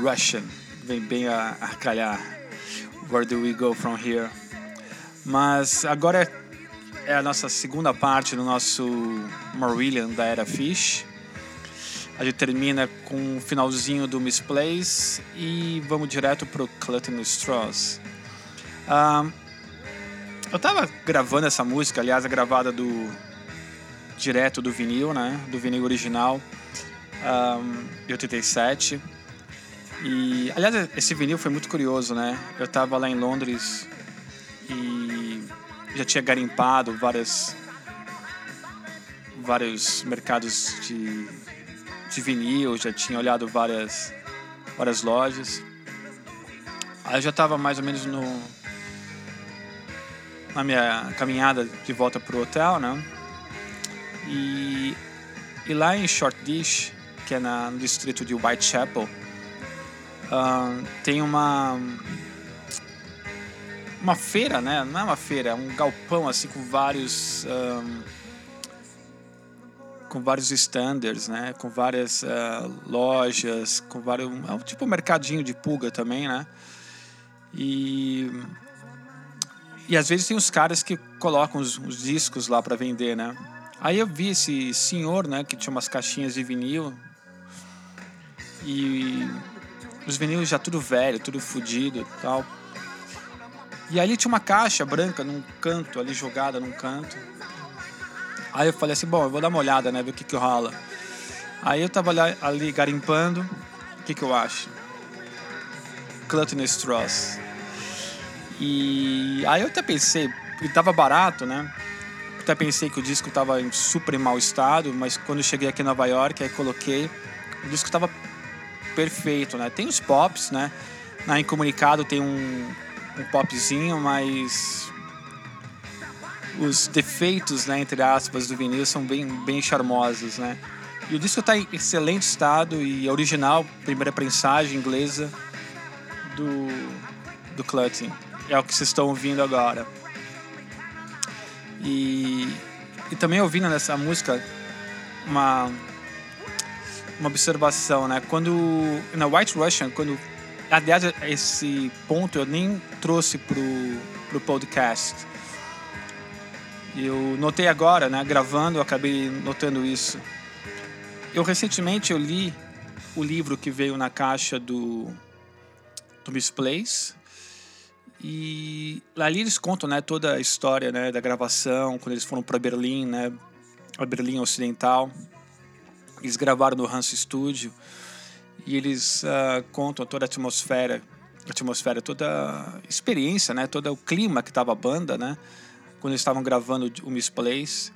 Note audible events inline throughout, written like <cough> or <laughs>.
Russian. Vem bem a, a calhar. Where do we go from here? Mas agora é, é a nossa segunda parte do nosso Marillion da Era Fish. A gente termina com o finalzinho do Misplace e vamos direto pro Clutton Straws. Eu tava gravando essa música, aliás, a gravada do direto do vinil, né? Do vinil original, um, de 87. E, aliás, esse vinil foi muito curioso, né? Eu tava lá em Londres e já tinha garimpado várias vários mercados de, de vinil, já tinha olhado várias várias lojas. Aí eu já estava mais ou menos no na minha caminhada de volta pro hotel, né? E, e lá em Short Dish, que é na, no distrito de Whitechapel, tem uma uma feira, né? Não é uma feira, é um galpão assim com vários um, com vários standards, né? Com várias uh, lojas, com vários é um tipo um mercadinho de pulga também, né? E e às vezes tem os caras que colocam os, os discos lá para vender, né? Aí eu vi esse senhor, né, que tinha umas caixinhas de vinil e os vinil já tudo velho, tudo fodido, tal. E ali tinha uma caixa branca num canto, ali jogada num canto. Aí eu falei assim, bom, eu vou dar uma olhada, né, ver o que que rola. Aí eu tava ali, garimpando, o que que eu acho? Clutton Straws. E aí eu até pensei, ele tava barato, né? Até pensei que o disco tava em super mau estado, mas quando eu cheguei aqui em Nova York, aí coloquei, o disco tava perfeito, né? Tem os pops, né? Na Incomunicado tem um, um popzinho, mas os defeitos, né, entre aspas, do vinil são bem, bem charmosos, né? E o disco está em excelente estado e é original, primeira prensagem inglesa do, do Clutting. É o que vocês estão ouvindo agora. E, e também ouvindo nessa música uma, uma observação, né? Quando na White Russian, quando aliás esse ponto eu nem trouxe pro pro podcast. Eu notei agora, né, gravando, eu acabei notando isso. Eu recentemente eu li o livro que veio na caixa do do Misplace e ali eles contam, né, toda a história, né, da gravação, quando eles foram para Berlim, né, a Berlim Ocidental. Eles gravaram no Hans Studio e eles uh, contam toda a atmosfera, atmosfera, toda a experiência, né, todo o clima que tava a banda, né, quando eles estavam gravando o Misplace.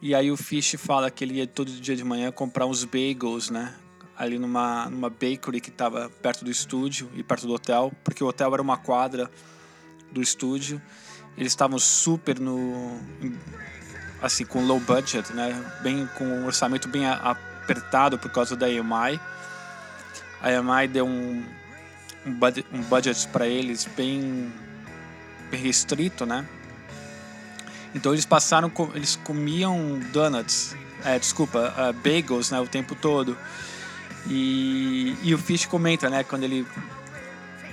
E aí o Fish fala que ele ia todo dia de manhã comprar uns bagels, né, ali numa, numa bakery que estava perto do estúdio e perto do hotel, porque o hotel era uma quadra do estúdio. Eles estavam super no assim com low budget, né? Bem com um orçamento bem apertado por causa da EMI. A EMI deu um um budget, um budget para eles bem bem restrito, né? Então eles passaram, eles comiam donuts, é, desculpa, uh, bagels, né, o tempo todo. E, e o Fish comenta, né, quando ele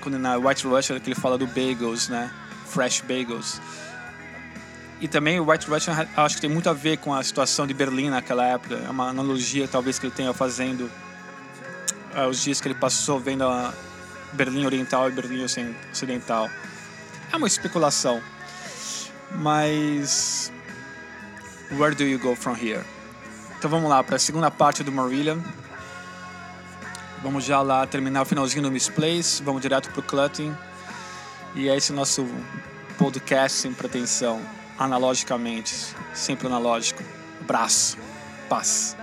quando na White Russian que ele fala do bagels, né, fresh bagels. E também o White Russian acho que tem muito a ver com a situação de Berlim naquela época. É uma analogia talvez que ele tenha fazendo uh, os dias que ele passou vendo a Berlim Oriental e Berlim Ocidental. É uma especulação. Mas where do you go from here? Então vamos lá para a segunda parte do Marillion. Vamos já lá terminar o finalzinho do Misplace, vamos direto pro Clutting. E é esse nosso podcast sem pretensão, analogicamente, sempre analógico. Abraço, paz.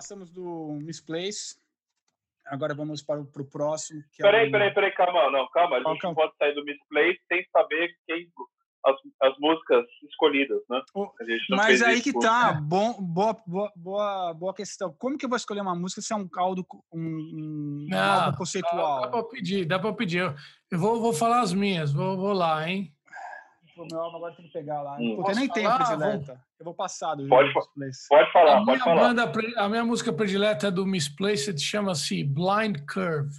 Passamos do Misplace. Agora vamos para o próximo. Que peraí, é o... peraí, peraí, calma, não, calma. A gente que é não pode sair do Misplay sem saber quem as, as músicas escolhidas, né? O- A gente não Mas aí que por- tá, <laughs> bom, boa, boa, boa, boa questão. Como que eu vou escolher uma música se é um caldo, um, um Não, álbum Dá, conceitual? dá para pedir, dá para pedir. Eu, eu vou, vou falar as minhas, vou, vou lá, hein? O meu álbum agora tem que pegar lá. Hum. Eu nem Posso tenho falar? predileta. Eu vou passar do Pode. Pode falar, a, pode minha falar. banda, a minha música predileta do Misplaced chama-se Blind Curve.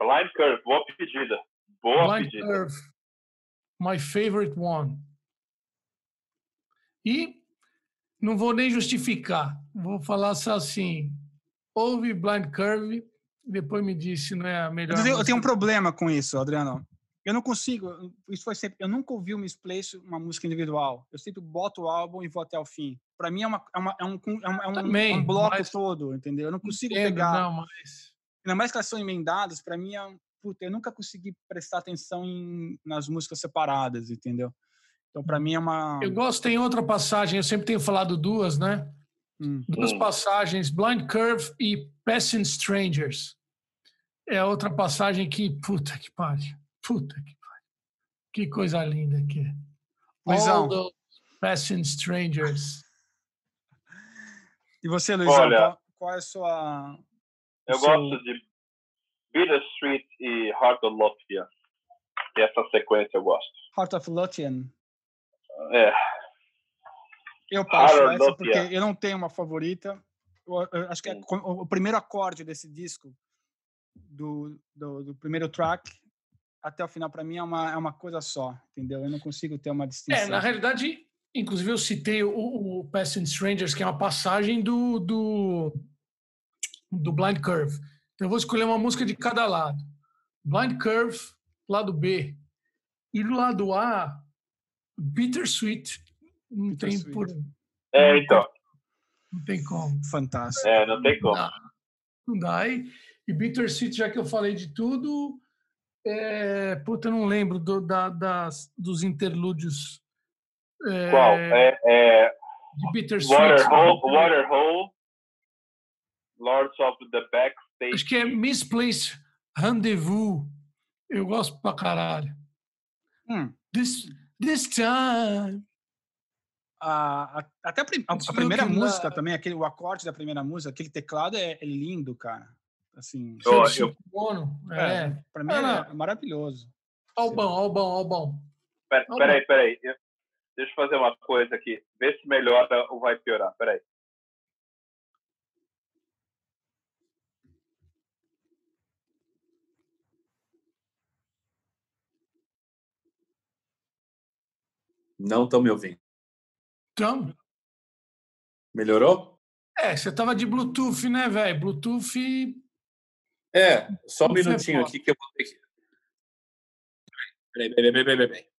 Blind Curve, boa pedida. Boa Blind pedida. Curve, my favorite one. E não vou nem justificar, vou falar só assim: ouve Blind Curve, depois me diz se não é a melhor. Eu tenho, eu tenho um problema com isso, Adriano. Eu não consigo. Isso foi sempre. Eu nunca ouvi o Misplace uma música individual. Eu sempre boto o álbum e vou até o fim. Para mim é, uma, é, uma, é um, é um, é um- Também, é um bloco mas- todo, entendeu? Eu não consigo Entendo, pegar. Não, mas Ainda mais que elas são emendadas, para mim é um. Puta, eu nunca consegui prestar atenção em, nas músicas separadas, entendeu? Então, para mim é uma. eu gosto, tem outra passagem, eu sempre tenho falado duas, né? Hum. Duas Hum. passagens, Blind Curve e Passing Strangers. É outra passagem que, puta que pariu, puta que pariu. Que coisa linda que é. Luizão. All those Passing Strangers. E você, Luizão, Olha, qual, qual é a sua. Eu seu- gosto de Bitter Street e Heart of Lothian. Essa sequência eu gosto. Heart of Lothian? É, Eu passo essa Lothian. porque eu não tenho uma favorita. Eu, eu acho que é Hum. o primeiro acorde desse disco, do, do, do primeiro track, até o final, para mim, é uma, é uma coisa só, entendeu? Eu não consigo ter uma É, distinção. na realidade, inclusive eu citei o, o Passing Strangers, que é uma passagem do, do, do Blind Curve. Então eu vou escolher uma música de cada lado. Blind Curve, lado B. E do lado A, Bittersweet. Não tem, por, é então. não tem como. Fantástico. É, não tem como. Não, não dá. E, e Bittersweet, já que eu falei de tudo, é, puta, eu não lembro do- da- das, dos interlúdios é, Qual? É, é de Bittersweet. Waterhole, Waterhole, Lords of the Backstage. Acho que é Misplaced Rendezvous. Eu gosto pra caralho. Hum, This, this time. a, a- até a, prim- a- primeira música também, aquele, o acorde da primeira música, aquele teclado é, é lindo, cara. Assim, Eu- eu- Bono. é, É. para mim Ah, é, não. maravilhoso. Ó o bom, ó o bom, ó o bom. Pera- Peraí, peraí. Deixa eu fazer uma coisa aqui. Vê se melhora ou vai piorar. Peraí. Não estão me ouvindo. Então, Melhorou? é, você tava de Bluetooth, né, velho? Bluetooth. É, só um é minutinho aqui que eu vou ter que. Peraí, peraí, peraí, peraí.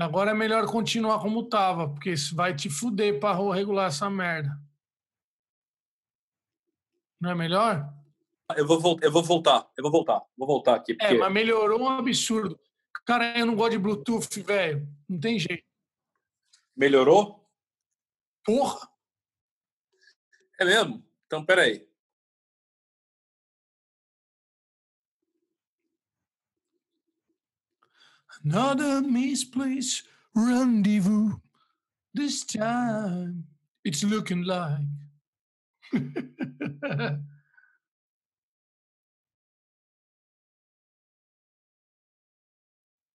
Agora é melhor continuar como tava, porque isso vai te fuder pra regular essa merda. Não é melhor? Eu vou, vol- eu vou voltar, eu vou voltar, vou voltar aqui. É, Porque... mas melhorou um absurdo. Cara, eu não gosto de Bluetooth, velho. Não tem jeito. Melhorou? Porra! É mesmo? Então, peraí. Another misplaced rendezvous. This time it's looking like. <laughs>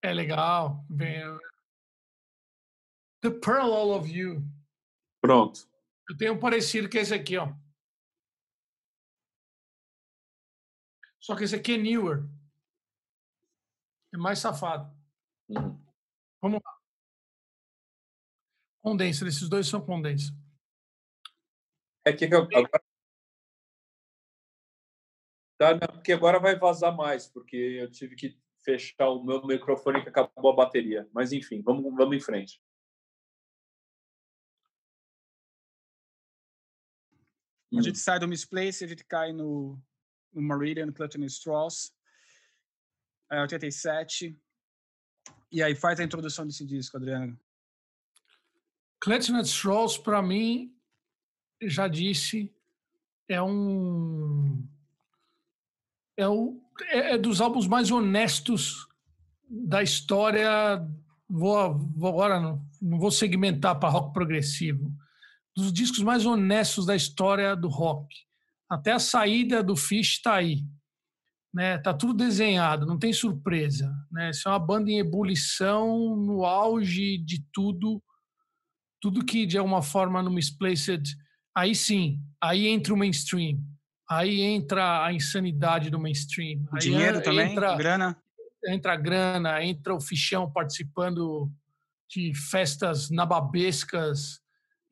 é legal. Vem- The Parallel of You. Pronto. Eu tenho um parecido que esse aqui, ó. Só que esse aqui é newer. É mais safado. Hum. Condensa, esses dois são condensa. É que eu- agora... Tá, não, porque agora vai vazar mais, porque eu tive que fechar o meu microfone que acabou a bateria. Mas enfim, vamos, vamos em frente. A gente sai do Misplace, a gente cai no, no Meridian, Straws, é 87. E aí faz a introdução desse disco, Adriano. And Strolls, para mim, já disse, é um é, o, é, é dos álbuns mais honestos da história. Vou, vou agora não, não vou segmentar para rock progressivo. Dos discos mais honestos da história do rock. Até a saída do Fish está aí. Né? Tá tudo desenhado, não tem surpresa. Né? Isso é uma banda em ebulição, no auge de tudo, tudo que de alguma forma no Misplaced, aí sim, aí entra o mainstream, aí entra a insanidade do mainstream. Aí Dinheiro também, entra, grana. Entra a grana, entra o fichão participando de festas nababescas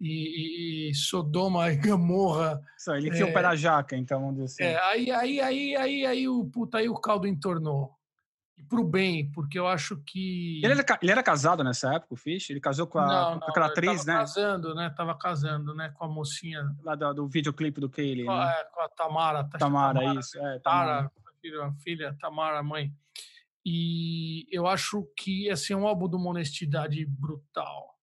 e, e, Sodoma e Gamorra. Só, ele é, o pé na jaca, então, vamos dizer assim. É, aí, aí, aí, aí, aí, o, puta, aí o caldo entornou. E pro bem, porque eu acho que... Ele era, ele era casado nessa época, o Fish? Ele casou com, a, não, com aquela atriz, né? casando, né? Tava casando, né? Com a mocinha... Lá do, do videoclipe do Kaylee, com, né? É, com a Tamara. Tá Tamara, Tamara isso. É, Tamara. Filha, filha, Tamara, mãe. E eu acho que esse é um álbum de uma honestidade brutal.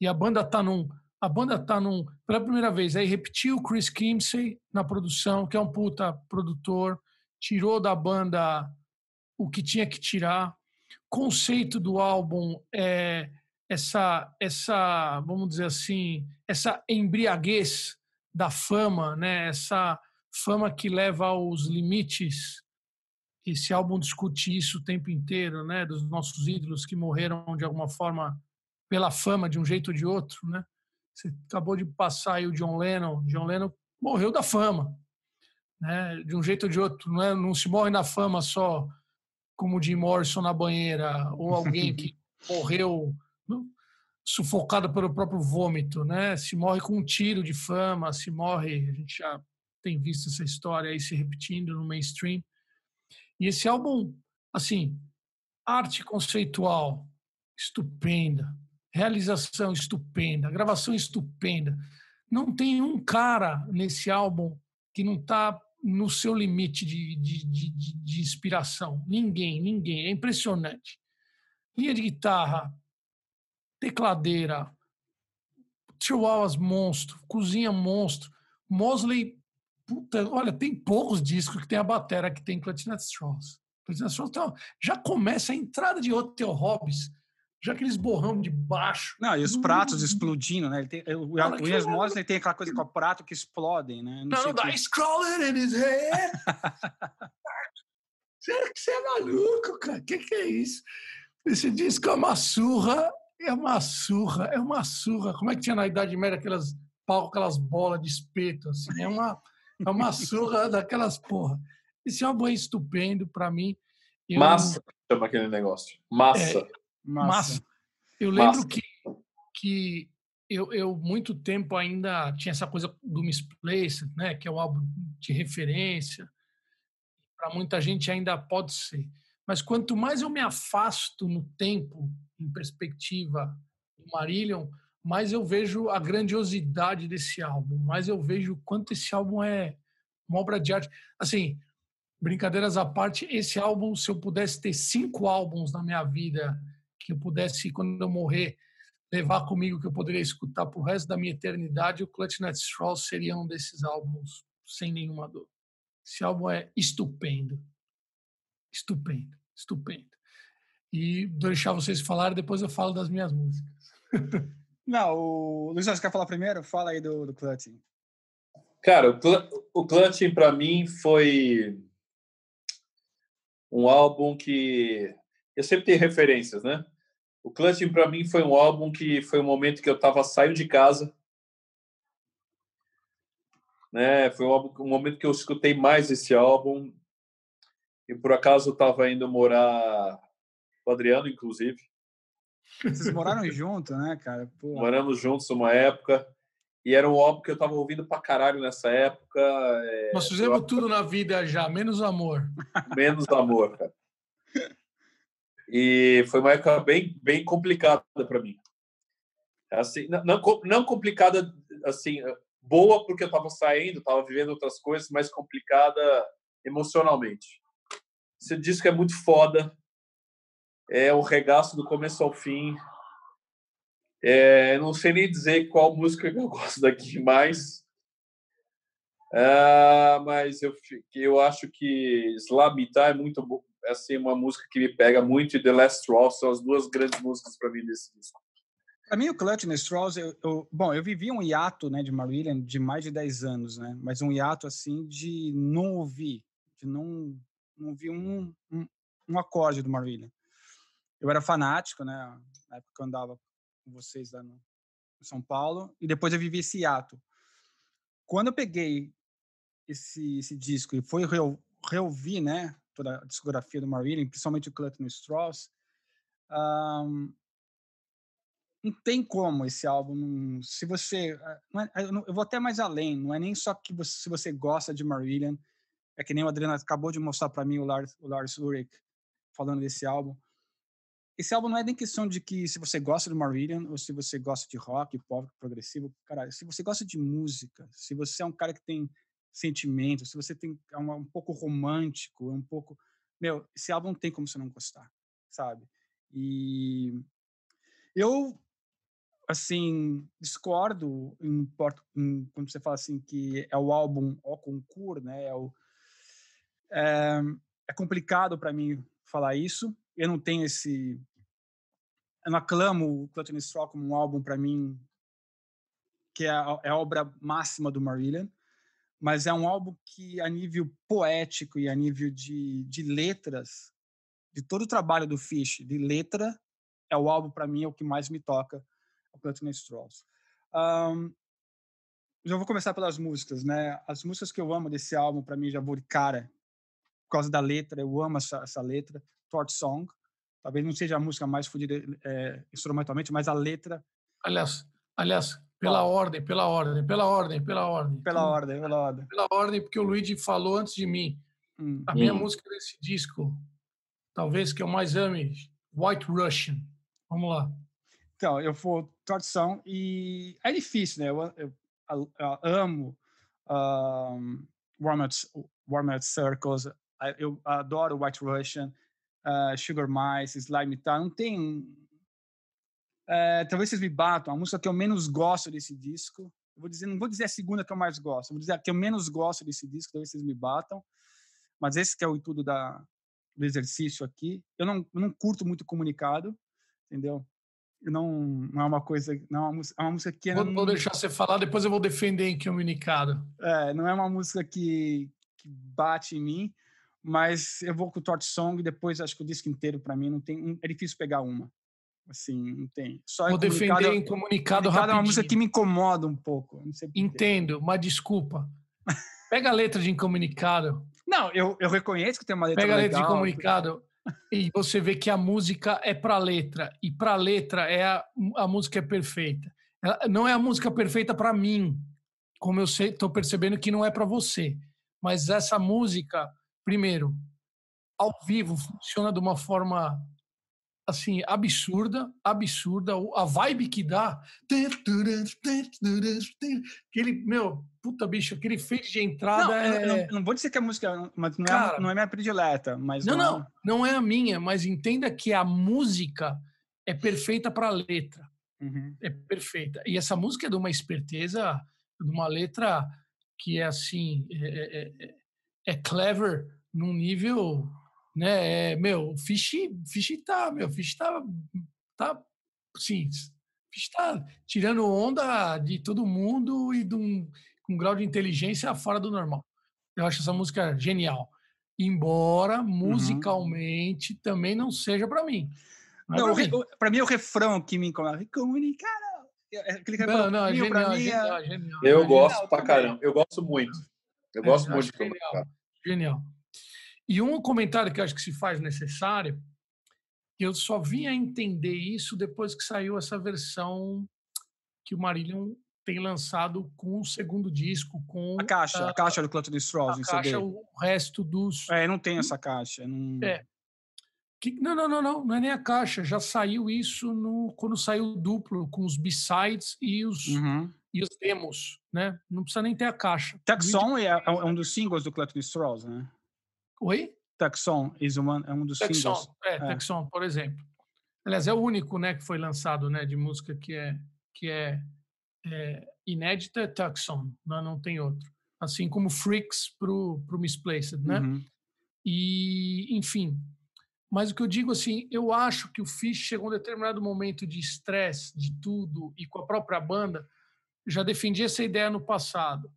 E a banda tá num a banda tá num, pela primeira vez, aí repetiu o Chris Kimsey na produção, que é um puta produtor, tirou da banda o que tinha que tirar. Conceito do álbum é essa essa, vamos dizer assim, essa embriaguez da fama, né? Essa fama que leva aos limites. Esse álbum discute isso o tempo inteiro, né? Dos nossos ídolos que morreram de alguma forma pela fama, de um jeito ou de outro, né? Você acabou de passar aí o John Lennon. John Lennon morreu da fama, né? De um jeito ou de outro, não, é? não se morre na fama só como o Jim Morrison na banheira ou alguém que <laughs> morreu sufocado pelo próprio vômito, né? Se morre com um tiro de fama, se morre, a gente já tem visto essa história aí se repetindo no mainstream. E esse álbum, assim, arte conceitual estupenda, realização estupenda, gravação estupenda. Não tem um cara nesse álbum que não está no seu limite de, de, de, de, inspiração. Ninguém, ninguém. É impressionante. Linha de guitarra, tecladeira, chihuahuas monstro, cozinha monstro. Mosley, puta, olha, tem poucos discos que tem a batera que tem Clutch Strauss. Então, já começa a entrada de Hotel Hobbs já aqueles borrão de baixo. Não, e os pratos explodindo, né? Ele tem, o Williams Mosley tem aquela coisa com o prato que explodem, né? Não, não, dá scrolling in his head. <laughs> Será que você é maluco, cara? O que, que é isso? Esse disco é uma surra, é uma surra, é uma surra. Como é que tinha na Idade Média aquelas pau, aquelas bolas de espeto, assim? É uma, é uma <laughs> surra daquelas porra. Esse é um banho estupendo para mim. Eu... Massa, chama aquele negócio. Massa. É, Massa. Mas eu lembro Massa. que, que eu, eu, muito tempo ainda tinha essa coisa do Misplaced, né, que é o álbum de referência. Para muita gente ainda pode ser. Mas quanto mais eu me afasto no tempo, em perspectiva do Marillion, mais eu vejo a grandiosidade desse álbum, mais eu vejo quanto esse álbum é uma obra de arte. Assim, brincadeiras à parte, esse álbum, se eu pudesse ter cinco álbuns na minha vida que eu pudesse, quando eu morrer, levar comigo, que eu poderia escutar para o resto da minha eternidade, o Clutch Nut Strauss seria um desses álbuns, sem nenhuma dor. Esse álbum é estupendo. Estupendo, estupendo. E vou deixar vocês falarem, depois eu falo das minhas músicas. <laughs> Não, o Luiz, você quer falar primeiro? Fala aí do, do Clutch. Cara, o, Cl o Clutch para mim foi um álbum que eu sempre tenho referências, né? O Clutching para mim foi um álbum que foi um momento que eu estava saindo de casa, né? Foi um, álbum, um, momento que eu escutei mais esse álbum e por acaso eu estava indo morar com o Adriano, inclusive. Vocês moraram juntos, né, cara? Pô. Moramos juntos uma época. E era um álbum que eu tava ouvindo pra caralho nessa época. É... Nós fizemos eu... tudo na vida já, menos amor. Menos amor, cara. <laughs> E foi uma época bem, bem complicada para mim. Assim, não, não complicada, assim, boa porque eu estava saindo, estava vivendo outras coisas, mas complicada emocionalmente. Esse disco é muito foda. É o regaço do começo ao fim. É, não sei nem dizer qual música eu gosto daqui mais. Ah, mas eu, eu acho que Slamita é muito é assim uma música que me pega muito e The Last Straw são as duas grandes músicas para mim desse disco. Para mim, o Clutch and Straws, eu, eu, bom, eu vivi um hiato né, de Marillion de mais de 10 anos, né? Mas um hiato, assim, de não ouvir, de não, não ouvir um, um, um acorde do Marillion. Eu era fanático, né? Na época que eu andava com vocês lá no, em São Paulo, e depois eu vivi esse hiato. Quando eu peguei esse, esse disco e foi reouvir, né? Toda a discografia do Marillion, principalmente o Clutch and Straws, um, não tem como esse álbum. Se você. É, eu vou até mais além, não é nem só que você, se você gosta de Marillion, é que nem o Adriano acabou de mostrar para mim o Lars, o Lars Ulrich falando desse álbum. Esse álbum não é nem questão de que se você gosta de Marillion ou se você gosta de rock, pop, progressivo, cara, se você gosta de música, se você é um cara que tem sentimento, se você tem é um, um pouco romântico, é um pouco, meu, esse álbum tem como você não gostar, sabe? E eu assim, discordo em, em, quando você fala assim que é o álbum ao concurso, né? É, o, é, é complicado para mim falar isso. Eu não tenho esse, eu não aclamo o Clutch Straw como um álbum para mim que é a, é a, obra máxima do Marillion, mas é um álbum que a nível poético e a nível de, de letras, de todo o trabalho do Fish, de letra, é o álbum para mim é o que mais me toca o Platinum Straws. Um, já vou começar pelas músicas, né? As músicas que eu amo desse álbum, para mim, já vou de cara, por causa da letra, eu amo essa, essa letra. Torch Song, talvez não seja a música mais fodida é, instrumentalmente, mas a letra. Aliás, aliás, pela ordem, pela ordem, pela ordem, pela ordem. Pela ordem, pela ordem. Pela ordem, porque o Luigi falou antes de mim. Hum. A minha hum. música desse disco, talvez que eu mais ame, White Russian. Vamos lá. Então, eu vou torção e é difícil, né? Eu, eu, eu, eu amo um, Warm, Warm Circles, eu adoro White Russian, uh, Sugar Mice, Slime Tá. Não tem. Uh, talvez vocês me batam. A música que eu menos gosto desse disco. Vou dizer, não vou dizer a segunda que eu mais gosto, vou dizer a que eu menos gosto desse disco, talvez vocês me batam. Mas esse que é o tudo da, do exercício aqui. Eu não, eu não curto muito comunicado, entendeu? não, não é uma coisa, não é uma, música, é uma música que vou, não, vou deixar você falar, depois eu vou defender em comunicado. É, não é uma música que, que bate em mim, mas eu vou com o Torch Song e depois acho que o disco inteiro para mim não tem, é difícil pegar uma. Assim, não tem. Só vou defender em comunicado, comunicado é uma música que me incomoda um pouco. Entendo, mas desculpa. Pega a letra de incomunicado. Não, eu, eu reconheço que tem uma letra Pega legal, a letra de comunicado e você vê que a música é para letra e para letra é a, a música é perfeita. Ela, não é a música perfeita para mim, como eu sei, estou percebendo que não é para você. Mas essa música, primeiro, ao vivo funciona de uma forma assim absurda, absurda, a vibe que dá, aquele meu puta bicho, aquele fade de entrada não, é... não, não, vou dizer que a música mas não, Cara, é, não é minha predileta, mas não, não, não, é a minha, mas entenda que a música é perfeita para a letra, uhum. é perfeita. E essa música é de uma esperteza, de uma letra que é assim, é, é, é, é clever num nível né? É, meu, o Fish, Fish tá, meu, Fish tá, tá, sim, Fish tá tirando onda de todo mundo e de um, um grau de inteligência fora do normal. Eu acho essa música genial. Embora uhum. musicalmente uhum. também não seja para mim. Não, não para mim. mim é o refrão que me incomoda. Comunicar. É, aquele não, não, é genial, genial, é... genial, Eu genial, gosto pra caramba. Eu gosto muito. Eu gosto muito de genial. Genial. E um comentário que eu acho que se faz necessário, que eu só vim a entender isso depois que saiu essa versão que o Marillion tem lançado com o segundo disco, com a caixa, a, a caixa do Clutch Straws, a caixa, CD. o resto dos. É, não tem essa caixa. Não... É. Que, não, não, não, não, não é nem a caixa. Já saiu isso no, quando saiu o duplo, com os B-sides e os, uhum. e os demos, né? Não precisa nem ter a caixa. Taxon é, é um dos singles do Clutch Straws, né? Oi? Taxon é um dos Taxon, singles. É, é, Taxon, por exemplo. Aliás, é o único, né, que foi lançado, né, de música que é que é, é inédita, é Taxon, não, não tem outro. assim como Freaks pro, pro Misplaced, né? Uhum. E, enfim. Mas o que eu digo assim, eu acho que o Fish chegou a um determinado momento de estresse, de tudo, e com a própria banda, já defendi essa ideia no passado.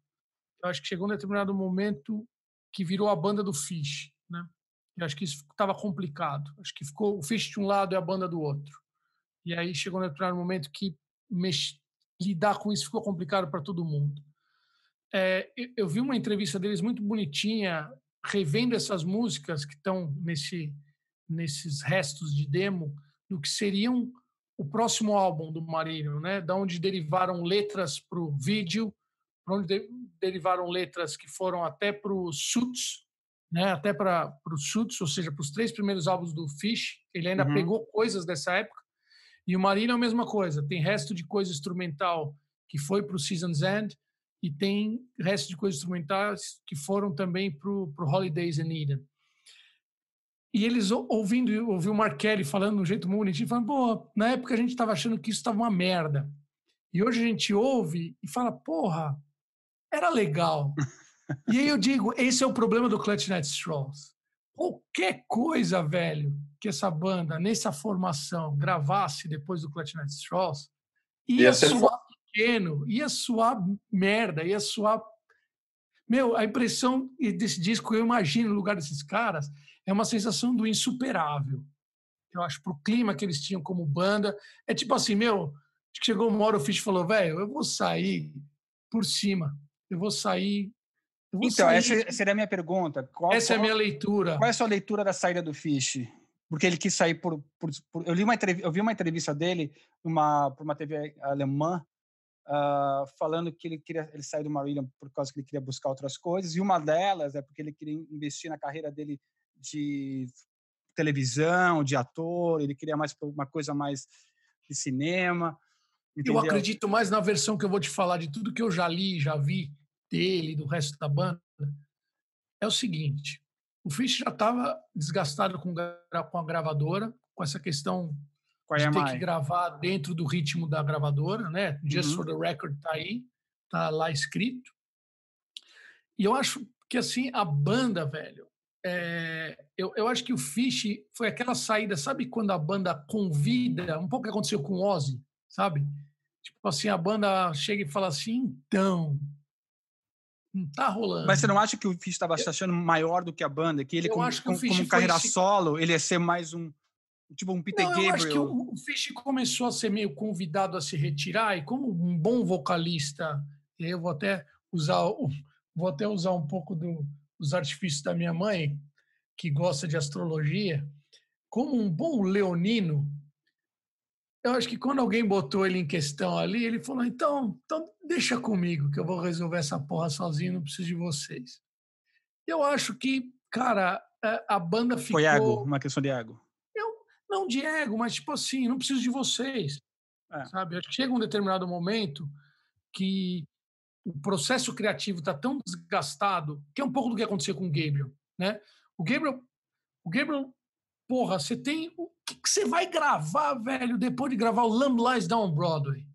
Eu acho que chegou um determinado momento que virou a banda do Fish, né? Eu acho que isso estava complicado. Acho que ficou o Fish de um lado e a banda do outro. E aí chegou um determinado momento que mex... lidar com isso ficou complicado para todo mundo. É, eu vi uma entrevista deles muito bonitinha, revendo essas músicas que estão nesse nesses restos de demo do que seriam o próximo álbum do Marinho, né? Da onde derivaram letras para o vídeo, para onde de, derivaram letras que foram até para os Suits, né? Até para os Suits, ou seja, para os três primeiros álbuns do Fish. Ele ainda uhum. pegou coisas dessa época. E o Marinho é a mesma coisa. Tem resto de coisa instrumental que foi para o Season's End e tem resto de coisas instrumentais que foram também para o Holidays in Eden. E eles ouvindo, ouviu o Mark Kelly falando de um jeito muito bonitinho, falando, pô, na época a gente estava achando que isso estava uma merda. E hoje a gente ouve e fala, porra, era legal. e aí eu digo, esse é o problema do Clutch Night Strolls. Qualquer coisa, velho, que essa banda, nessa formação, gravasse depois do Clutch Night Strolls, ia, ia suar pequeno, ia suar merda, ia suar... Meu, a impressão desse disco, eu imagino no lugar desses caras, é uma sensação do insuperável. Eu acho, pro clima que eles tinham como banda. É tipo assim, meu, chegou uma hora o Fish falou, velho, eu vou sair por cima. Eu vou sair. Eu vou então, sair... essa seria a minha pergunta. Qual, essa qual, é a minha leitura. Qual é a sua leitura da saída do Fish? Porque ele quis sair por. por, por eu, li uma eu vi uma entrevista dele para uma TV alemã Uh, falando que ele queria ele sair do Marillion por causa que ele queria buscar outras coisas e uma delas é porque ele queria investir na carreira dele de televisão, de ator, ele queria mais uma coisa mais de cinema. Entendeu? Eu acredito mais na versão que eu vou te falar de tudo que eu já li, já vi dele, do resto da banda. É o seguinte: o Fish já estava desgastado com, com a gravadora, com essa questão de ter que gravar dentro do ritmo da gravadora, né? Just uhum. for the record tá aí, tá lá escrito. E eu acho que assim a banda, velho, é, eu, eu acho que o Fish foi aquela saída, sabe quando a banda convida, um pouco que aconteceu com o Ozzy, sabe? Tipo assim, a banda chega e fala assim, então, não tá rolando. Mas você não acha que o Fish estava se achando maior do que a banda? Que ele, eu como, acho que o Fish como carreira esse... solo, ele ia ser mais um, tipo um Peter não, Gabriel? Eu acho que o, o Fish começou a ser meio convidado a se retirar, e como um bom vocalista, eu vou até usar, <laughs> vou até usar um pouco do os artifícios da minha mãe, que gosta de astrologia, como um bom leonino, eu acho que quando alguém botou ele em questão ali, ele falou: então, então deixa comigo, que eu vou resolver essa porra sozinho, não preciso de vocês. Eu acho que, cara, a banda ficou. Foi ego, uma questão de ego. Eu, não de ego, mas tipo assim, não preciso de vocês. É. Sabe? Chega um determinado momento que o processo criativo está tão desgastado, que é um pouco do que aconteceu com o Gabriel, né? O Gabriel, o Gabriel, porra, você tem que, que você vai gravar, velho, depois de gravar o Lamb Lies Down Broadway?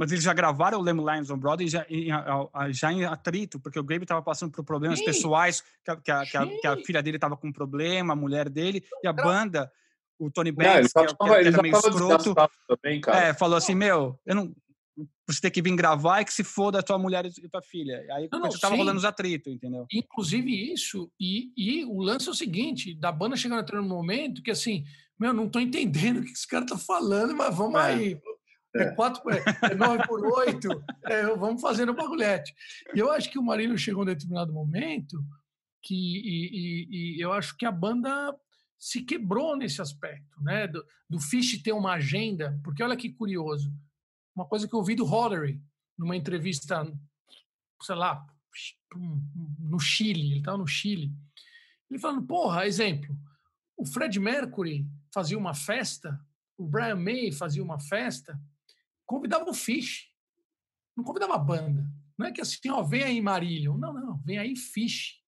Mas eles já gravaram o Lamb Lies on Broadway já, já em atrito, porque o Gabriel estava passando por problemas Sim. pessoais, que a, que, a, que, a, que a, filha dele estava com um problema, a mulher dele, e a banda, o Tony Banks, que, que, era meio escroto, também, é, falou assim, meu, eu não, você tem que vir gravar e que se foda a tua mulher e tua filha. Aí não, não, tava sim. rolando os atritos, entendeu? Inclusive isso, e, e o lance é o seguinte, da banda chegando até um momento que assim, meu, não tô entendendo o que esse cara tá falando, mas vamos é. aí. É, é quatro, é, nove por oito, é, vamos fazendo o bagulhete. E eu acho que o Marino chegou em um determinado momento que e, e, e, eu acho que a banda se quebrou nesse aspecto, né? Do, do Fish ter uma agenda, porque olha que curioso, uma coisa que eu ouvi do Hollery numa entrevista, sei lá, no Chile, ele estava no Chile. Ele falando, porra, exemplo, o Fred Mercury fazia uma festa, o Brian May fazia uma festa, convidava o Fish, não convidava a banda. Não é que assim, ó, vem aí Marílio. Não, não, vem aí Fish.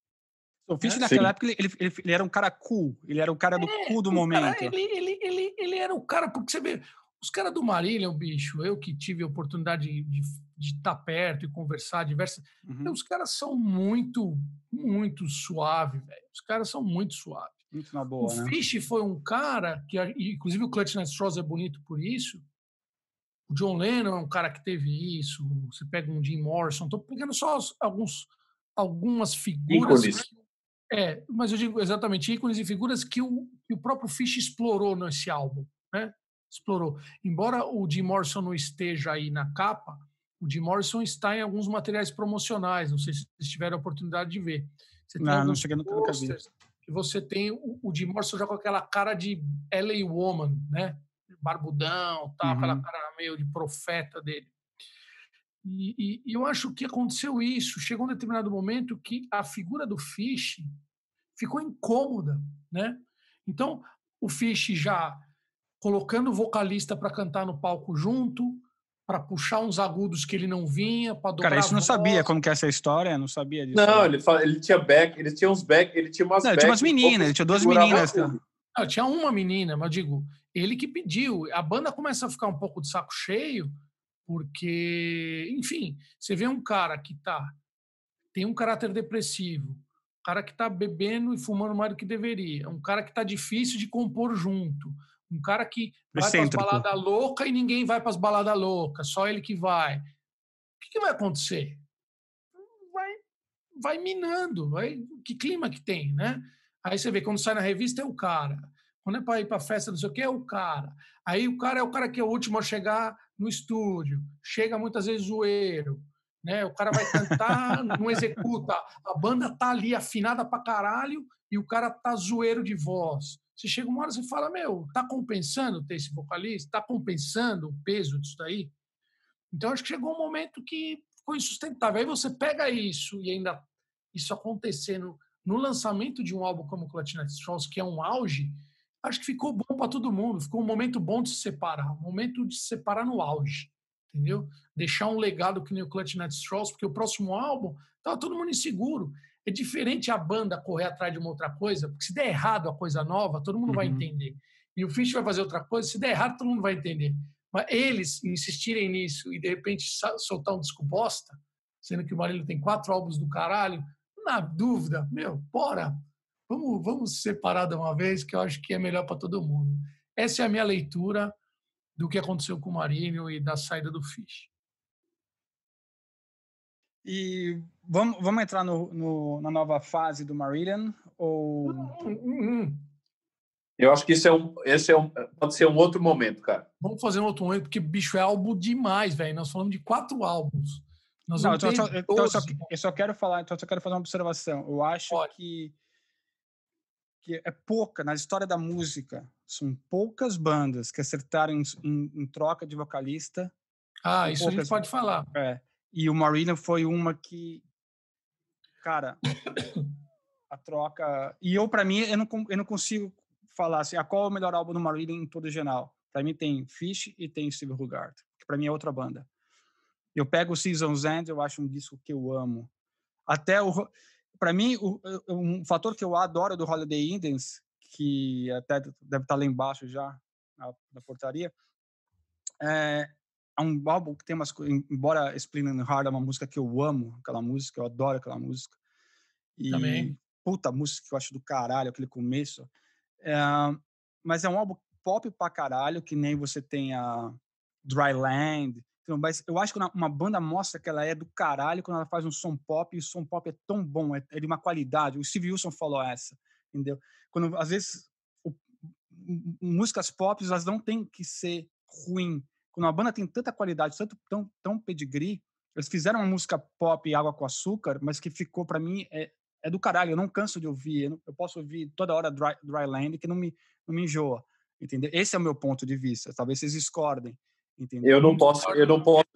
O Fish, é? naquela Sim. época, ele, ele, ele, era um cara cool. Ele era um cara do é, cool do momento. Cara, ele, ele, ele, ele era o cara, porque você vê, os caras do Marília, o bicho, eu que tive a oportunidade de, estar perto e conversar diversas. Uhum. Os caras são muito, muito suave, velho. Os caras são muito suaves. Muito na O boa, né? Fish foi um cara que, inclusive, o Clutch Night Straws é bonito por isso. O John Lennon é um cara que teve isso. Você pega um Jim Morrison. Estou pegando só alguns, algumas figuras. Ícones. É, mas eu digo exatamente ícones e figuras que o, que o próprio Fish explorou nesse álbum, né? Explorou. Embora o Jim Morrison não esteja aí na capa, o Jim Morrison está em alguns materiais promocionais. Não sei se vocês tiveram a oportunidade de ver. Você tem Não, não cheguei vi. posters que você tem o, o Jim Morrison já com aquela cara de LA Woman, né? Barbudão, tal, aquela Uhum. cara meio de profeta dele. E- e eu acho que aconteceu isso. Chegou um determinado momento que a figura do Fish ficou incômoda, né? Então, o Fish já colocando o vocalista para cantar no palco junto, para puxar uns agudos que ele não vinha, para dobrar Cara, isso não sabia como que é essa história, não sabia disso. Não, ele, fa- ele tinha back, ele tinha uns back, ele tinha umas Não, ele tinha umas back, um meninas, ele tinha duas meninas. Não, tinha uma menina, mas eu digo, ele que pediu. A banda começa a ficar um pouco de saco cheio, porque, enfim, você vê um cara que tá tem um caráter depressivo, um cara que tá bebendo e fumando mais do que deveria, um cara que tá difícil de compor junto, um cara que vai para as baladas loucas e ninguém vai para as baladas loucas, só ele que vai. O que, que vai acontecer? Vai, vai minando, vai, que clima que tem, né? Aí você vê, quando sai na revista é o cara. Quando é para ir para festa, não sei o que, é o cara. Aí o cara é o cara que é o último a chegar no estúdio. Chega muitas vezes zoeiro. Né? O cara vai cantar, <laughs> não executa. A banda tá ali afinada pra caralho e o cara tá zoeiro de voz. Você chega uma hora e fala, meu, tá compensando ter esse vocalista? Tá compensando o peso disso daí? Então acho que chegou um momento que ficou insustentável. Aí você pega isso e ainda isso acontecendo no lançamento de um álbum como o Clatinette Strauss, que é um auge, acho que ficou bom para todo mundo. Ficou um momento bom de se separar, um momento de se separar no auge, entendeu? Deixar um legado que nem o Clatinette Strauss, porque o próximo álbum tava todo mundo inseguro. É diferente a banda correr atrás de uma outra coisa, porque se der errado a coisa nova, todo mundo vai Uhum. entender. E o Fish vai fazer outra coisa, se der errado, todo mundo vai entender. Mas eles insistirem nisso e de repente soltar um disco bosta, sendo que o Marília tem quatro álbuns do caralho, na dúvida, meu, bora, vamos, vamos separar de uma vez, que eu acho que é melhor para todo mundo. Essa é a minha leitura do que aconteceu com o Marinho e da saída do Fish. E vamos, vamos entrar no, no- na nova fase do Marillion? Ou. Eu acho que isso é um, esse é um, pode ser um outro momento, cara. Vamos fazer um outro momento, porque bicho é álbum demais, velho. Nós falamos de quatro álbuns. Nós Não, vamos então, ter só- então eu, só, 12. eu só quero falar, então eu só quero fazer uma observação. Eu acho que, que é pouca, na história da música, são poucas bandas que acertaram em, em- em troca de vocalista. Ah, isso a gente pode falar. É, e o Marillion foi uma que, cara, a troca. E eu, para mim, eu não, eu não consigo falar assim, ah, qual é o melhor álbum do Marillion em todo geral. Para mim tem Fish e tem Steve Hugard, que para mim é outra banda. Eu pego o Seasons End, eu acho um disco que eu amo. Até o para mim o, um fator que eu adoro do Holiday Indians, que até deve estar lá embaixo já na, na portaria, é, é um álbum que tem umas coisas, embora Splendid Heart é uma música que eu amo, aquela música, eu adoro aquela música. E Também. puta música que eu acho do caralho, aquele começo. É, mas é um álbum pop pra caralho, que nem você tem a Dryland. Então, mas eu acho que uma- banda mostra que ela é do caralho quando ela faz um som pop, e o som pop é tão bom, é, é de uma qualidade. O Steve Wilson falou essa, entendeu? Quando, às vezes, o- músicas pop, elas não têm que ser ruim. Quando uma banda tem tanta qualidade, tanto tão, tão pedigree, eles fizeram uma música pop água com açúcar, mas que ficou para mim é, é do caralho. Eu não canso de ouvir. Eu, não- eu posso ouvir toda hora Dry, Dryland que não me não me enjoa, entendeu? Esse é o meu ponto de vista. Talvez vocês discordem, entendeu? Eu não posso, eu não posso,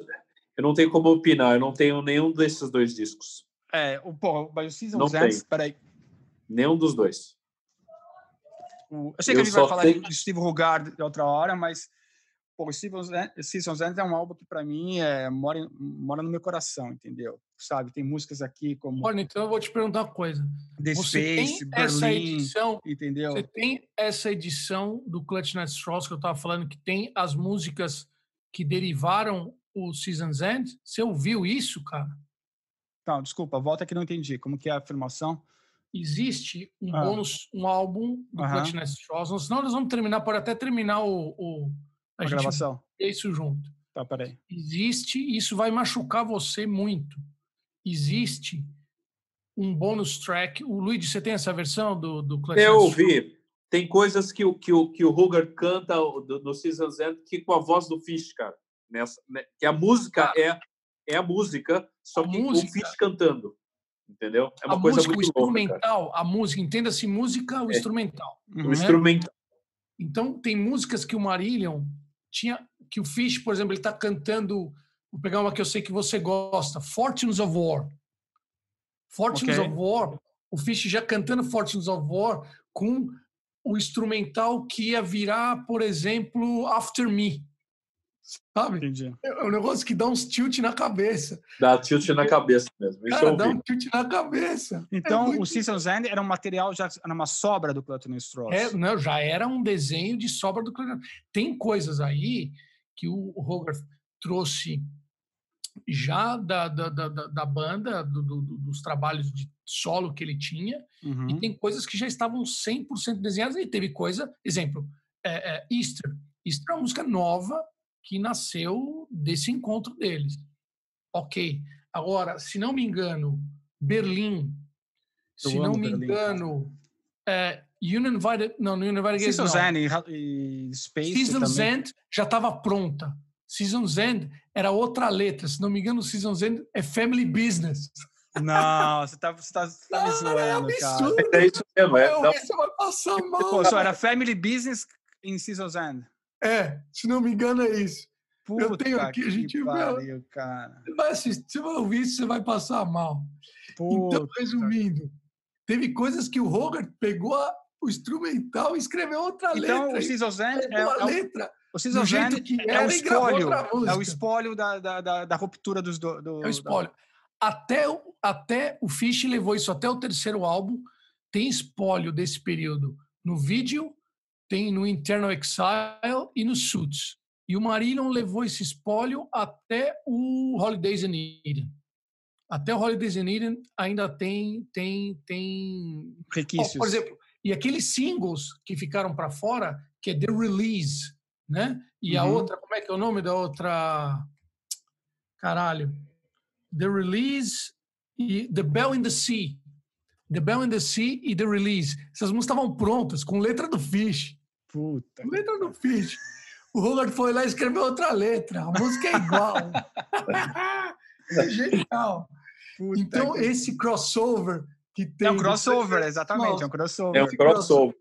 eu não tenho como opinar, eu não tenho nenhum desses dois discos. É, o pô, mas o Seasons Não Ends, peraí. Nenhum dos dois. O, eu sei que Eu a gente vai falar tenho- de Steve Hugard de outra hora, mas pô, Seasons Seasons Ends é um álbum que para mim é, mora, mora no meu coração, entendeu? Sabe, tem músicas aqui como Olha, então eu vou te perguntar uma coisa. The Você Space, tem essa Berlin, edição entendeu? Você tem essa edição do Clutch Night Strauss que eu estava falando, que tem as músicas que derivaram o Season's End. Você ouviu isso, cara? Não, desculpa, volta que não entendi. Como que é a afirmação? Existe um Ah. bônus, um álbum do. Clutch Nest Straws. Senão nós vamos terminar, pode até terminar o, o- a, A gente gravação. isso junto. Tá, peraí. Existe, e isso vai machucar você muito. Existe um bônus track. O Luigi, você tem essa versão do, do Clutch Eu ouvi. Tem coisas que o, que o, que o Ruger canta o- do- no Season's End que com a voz do Fish, cara. Nessa, né? Que a música é, é a música, só A que música- o Fish cantando. Entendeu? É uma a coisa música, o muito louca, cara. instrumental, a música, entenda-se música, o É. instrumental. Uhum. O instrumental. Então, tem músicas que o Marillion tinha, que o Fish, por exemplo, ele está cantando. Vou pegar uma que eu sei que você gosta: Fortunes of War. Fortunes Ok. of War, o Fish já cantando Fortunes of War com o instrumental que ia virar, por exemplo, After Me. Sabe? Entendi. É um negócio que dá uns tilt na cabeça. Dá tilt na cabeça mesmo. Isso Cara, dá um tilt na cabeça. É Então, muito- o Season's End era um material, já era uma sobra do Clutton Straws. É, não, já era um desenho de sobra do Cleveland. Tem coisas aí que o Hogarth trouxe já da, da, da, da- da banda, do- do- dos trabalhos de solo que ele tinha, Uhum. e tem coisas que já estavam 100% desenhadas, e teve coisa, exemplo, é, é, Easter. Easter é uma música nova que nasceu desse encontro deles. Ok. Agora, se não me engano, Berlim, Eu se não me Berlim, cara. engano, é, Uninvited, não, Uninvited Guests Season's não. End e, e Space Season's também. End já estava pronta. Season's End era outra letra. Se não me engano, Season's End é Family Business. Não, você tá, você tá, você tá me Cara, é zoando, cara. absurdo. É isso mesmo. É, Meu, Não, você vai passar mal. Pô, só era Family Business em Season's End. É, se não me engano, é isso. Puta tenho aqui, a gente pariu, cara. Você vai assistir, você vai ouvir isso, você vai passar mal. Então, Puta. resumindo, teve coisas que o Hogarth pegou a- o instrumental e escreveu outra Então, letra. o Season's End é, é o- letra. o que é era o espólio. É o espólio da, da, da, da ruptura dos do, do, É o espólio. Até, o- até o Fish levou isso até o terceiro álbum. Tem espólio desse período no vídeo, tem no Internal Exile e no Suits. E o Marillion levou esse espólio até o Holidays in Eden. Até o Holidays in Eden ainda tem tem tem Requisitos. por exemplo, e aqueles singles que ficaram para fora, que é The Release, né? E a Uhum. outra, como é que é o nome da outra? Caralho. The Release e The Bell in the Sea. The Bell in the Sea e The Release. Essas músicas estavam prontas, com letra do Fish. Puta. Com letra do Fish. O Robert foi lá e escreveu outra letra. A música é igual. <laughs> é genial. puta Então, que- esse crossover que tem. É um crossover, exatamente. É um é crossover. um crossover.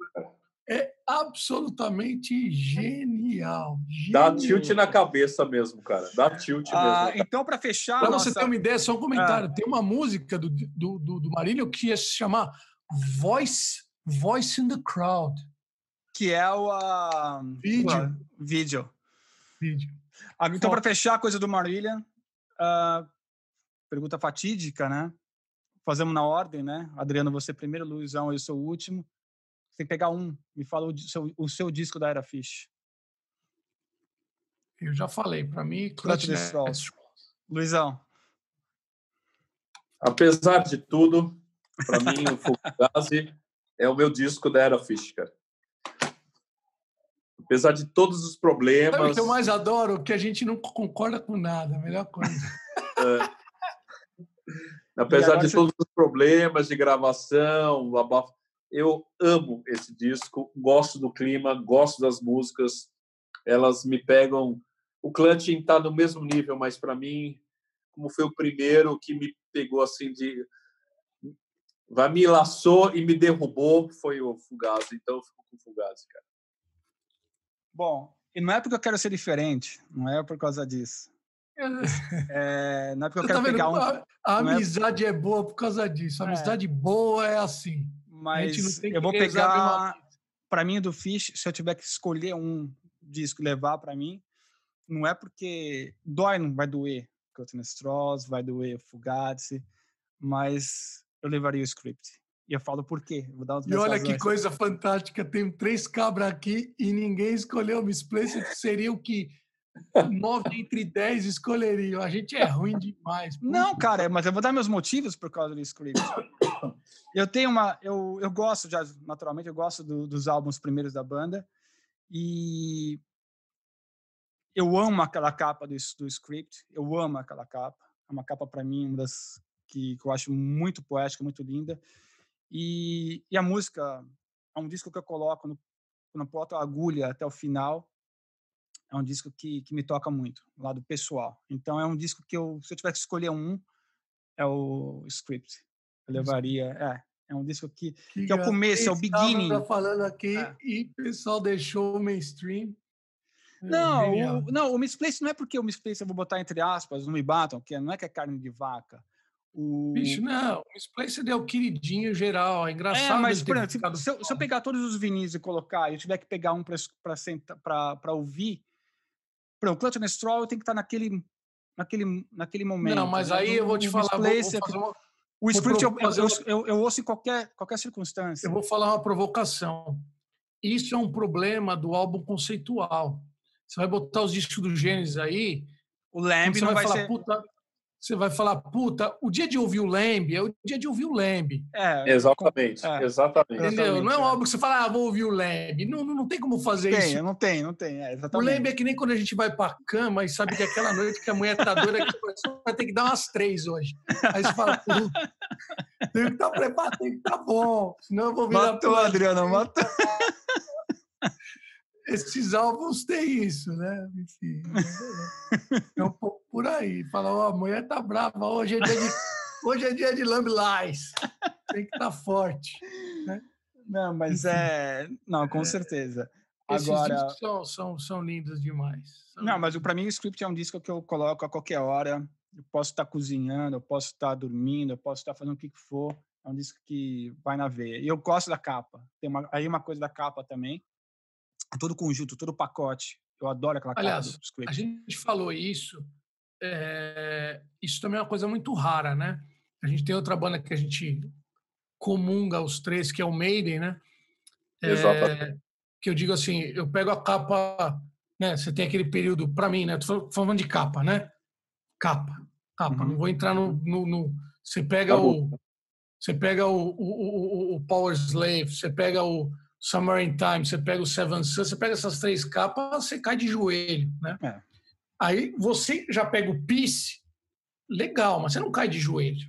É absolutamente genial. Dá genial. tilt na cabeça mesmo, cara. Dá tilt Ah, mesmo. então, para fechar, Para nossa, você ter uma ideia, só um comentário. Tem uma música do, do, do, do Marílio que ia se chamar Voice, Voice in the Crowd. que é o ah, Vídeo. ah, vídeo. Vídeo. Ah, Então, para fechar a coisa do Marillion, ah, pergunta fatídica, né? Fazemos na ordem, né? Adriano, você primeiro, Luizão, eu sou o último. Você tem que pegar um. Me fala o, seu, o seu disco da Era Fish. Eu já falei, para mim, Clutch Straws. Luizão. Apesar de tudo, para mim, o Fugazi é o meu disco da Era Fish, cara. Apesar de todos os Sabe o problemas, que eu mais adoro? Que a gente não concorda com nada. A melhor coisa. <laughs> apesar agora de você- todos os problemas de gravação, abaf- eu amo esse disco, gosto do clima, gosto das músicas, elas me pegam. O Clutching está no mesmo nível, mas para mim, como foi o primeiro que me pegou assim de vai me laçou e me derrubou, foi o Fugazi. Então eu fico com o Fugazi, cara. Bom, e não é porque eu quero ser diferente, não é por causa disso. É, não é porque eu quero tá pegar um. A, a é- amizade é... boa por causa disso. A É. amizade boa é assim. Mas eu vou pegar, para mim, do Fish, se eu tiver que escolher um disco levar para mim, não é porque dói, não vai doer. Cotton Straws, vai doer Fugazi, mas eu levaria o script. E eu falo por quê. Vou dar E olha que coisa fantástica, tem três cabras aqui e ninguém escolheu o Misplaced, que seria o que nove entre dez escolheriam. A gente é ruim demais. Não, cara, mas eu vou dar meus motivos por causa do script. Eu tenho uma. Eu, eu gosto, já, naturalmente, eu gosto do, dos álbuns primeiros da banda. E eu amo aquela capa do, do script. Eu amo aquela capa. É uma capa, para mim, uma das que, que, eu acho muito poética, muito linda. E, e a música é um disco que eu coloco no, boto a agulha até o final é um disco que, que me toca muito, do lado pessoal. Então é um disco que eu, se eu tivesse que escolher um, é o Script. Eu levaria, é, é um disco que, que, que é o começo, é o beginning. Tá falando aqui é. e o pessoal deixou o mainstream. É não, o, não, o Misplace não é porque o Misplace eu vou botar entre aspas, não me batam, que não é que é carne de vaca. O... Bicho, não, o Misplace é o queridinho geral, é engraçado. É, mas, por exemplo, se, eu, se, eu, pegar todos os vinis e colocar, e eu tiver que pegar um para ouvir, para o Clutch and Stroll eu tenho que estar naquele, naquele, naquele momento. Não, mas aí eu vou te falar. Vou, vou uma, o script eu, eu, eu, eu, ouço em qualquer, qualquer circunstância. Eu vou falar uma provocação. Isso é um problema do álbum conceitual. Você vai botar os discos do Gênesis aí. O Lamb não vai, vai falar, ser. Puta, você vai falar, puta, o dia de ouvir o Lembe é o dia de ouvir o Lembe. É, exatamente, é, exatamente. Entendeu? Não é um álbum que você fala, ah, vou ouvir o Lembe. Não, não, não tem como fazer tem, isso. Não tem, não tem, é. O Lembe é que nem quando a gente vai pra cama e sabe que é aquela noite que a mulher tá doida, que vai ter que dar umas três hoje. Aí você fala, tem que estar tá preparado, tem que estar tá bom, senão eu vou virar... Matou, Adriana, matou <laughs> esses álbuns têm isso, né? Enfim, é um pouco por aí. Fala, ó, oh, a mulher tá brava, hoje é dia de, <laughs> hoje é dia de lamb lies. Tem que estar tá forte. Né? Não, mas Enfim. é. Não, com é... certeza. Esses Agora... são, são, são lindos demais. São... Não, mas para mim o script é um disco que eu coloco a qualquer hora. Eu posso estar cozinhando, eu posso estar dormindo, eu posso estar fazendo o que for. É um disco que vai na veia. E eu gosto da capa. Tem uma, aí uma coisa da capa também todo conjunto, todo pacote. Eu adoro aquela Aliás, script. A gente falou isso. É, isso também é uma coisa muito rara, né? A gente tem outra banda que a gente comunga os três, que é o Maiden, né? É, Exatamente. Que eu digo assim, eu pego a capa, né? Você tem aquele período, para mim, né? Tô falando de capa, né? Capa, capa. Uhum. Não vou entrar no, no, no você pega tá o, você pega o, o, o, o Power Slave, você pega o Summer in Time, você pega o Seven Sun, você pega essas três capas, você cai de joelho, né? É. Aí você já pega o Peace, legal, mas você não cai de joelho.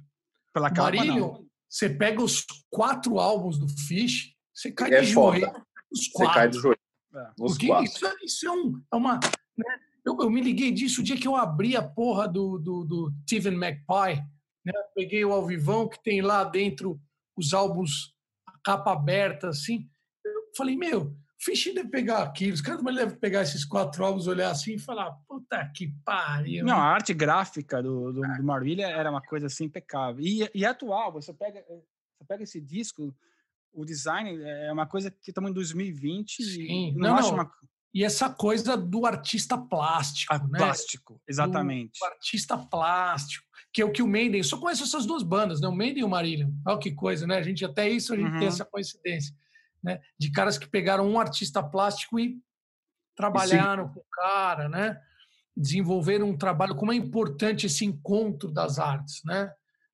Pela capa, Marillion, não. você pega os quatro álbuns do Fish, você cai é de foda. joelho. Os quatro. Você cai de joelho. É. Porque isso, é, isso, é, um, é uma... Né? Eu, eu, me liguei disso o dia que eu abri a porra do, do, do Steven McPie, né? peguei o Alvivão, que tem lá dentro os álbuns, a capa aberta, assim falei, meu, Fish deve pegar aquilo, os caras devem pegar esses quatro álbuns, olhar assim e falar, puta que pariu. Não, a arte gráfica do, do, do Marília era uma coisa assim impecável. E, e atual, você pega, você pega esse disco, o design é uma coisa que estamos em 2020 Sim, não, não, acho uma... E essa coisa do artista plástico, ah, né? Plástico, exatamente. Do artista plástico, que é o que o Maiden... Eu só conheço essas duas bandas, né? O Maiden e o Marillion. Olha que coisa, né? A gente até isso a gente uhum. tem essa coincidência né? De caras que pegaram um artista plástico e trabalharam Sim. com o cara, né? Desenvolveram um trabalho. Como é importante esse encontro das artes, né?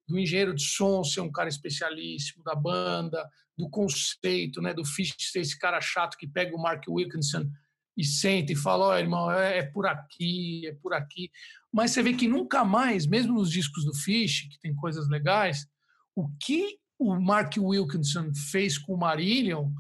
Do engenheiro de som ser um cara especialíssimo, da banda, do conceito, né? Do Fish ser esse cara chato que pega o Mark Wilkinson e senta e fala: Ó, oh, irmão, é, é, por aqui, é por aqui. Mas você vê que nunca mais, mesmo nos discos do Fish, que tem coisas legais, o que o Mark Wilkinson fez com o Marillion,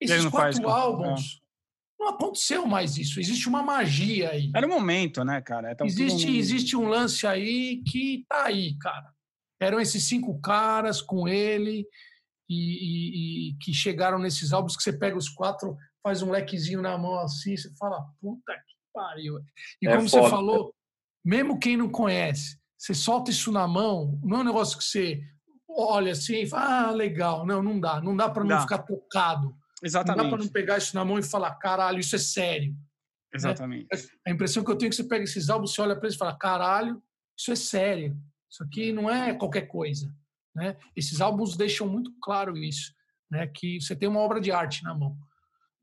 esses quatro com... álbuns, é. não aconteceu mais isso. Existe uma magia aí. Era o um momento, né, cara? Tava existe, um... existe um lance aí que tá aí, cara. Eram esses cinco caras com ele e, e, e que chegaram nesses álbuns que você pega os quatro, faz um lequezinho na mão assim, você fala, puta que pariu. E é como foda. você falou, mesmo quem não conhece, você solta isso na mão, não é um negócio que você olha assim e fala, ah, legal. Não, não dá. Não dá para não ficar tocado. Exatamente. Não dá para não pegar isso na mão e falar, caralho, isso é sério. Né? Exatamente. Né? A impressão que eu tenho é que você pega esses álbuns, você olha para eles e fala, caralho, isso é sério. Isso aqui não é qualquer coisa. Né? Esses álbuns deixam muito claro isso, né? que você tem uma obra de arte na mão.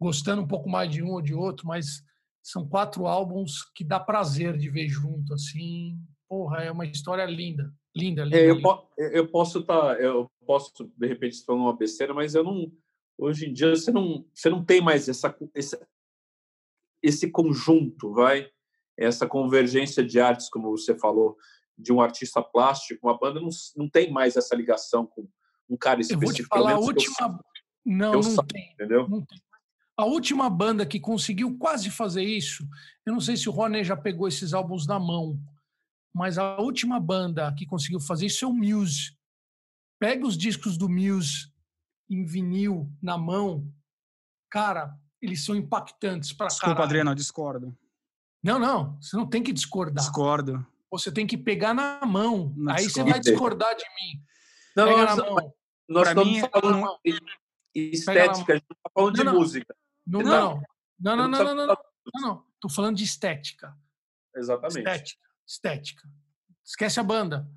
Gostando um pouco mais de um ou de outro, mas São quatro álbuns que dá prazer de ver junto, assim. Porra, é uma história linda. Linda, linda. É, eu, linda. po- eu posso estar, eu posso de repente estar falando uma besteira, mas eu não. Hoje em dia você não, você não tem mais essa, esse, esse conjunto, vai, essa convergência de artes, como você falou, de um artista plástico, uma banda não, não tem mais essa ligação com um cara Eu vou te específico. falar, a última. Não, não saiba. tem. entendeu? Não tem. A última banda que conseguiu quase fazer isso, eu não sei se o Rony já pegou esses álbuns na mão, mas a última banda que conseguiu fazer isso é o Muse. Pega os discos do Muse em vinil na mão, cara, eles são impactantes pra Desculpa, caralho. Adriano, eu discordo. Não, não, você não tem que discordar. Discordo. Você tem que pegar na mão. Não Aí você discordo. vai discordar de mim. Não, Pega nós, na mão. nós Pra estamos mim, falando não- de estética, a gente está falando de Não, não. música. Não, Não. não, não, não, não, não, não, não, não, não. Tô falando de estética. Exatamente. Estética, estética. Esquece a banda.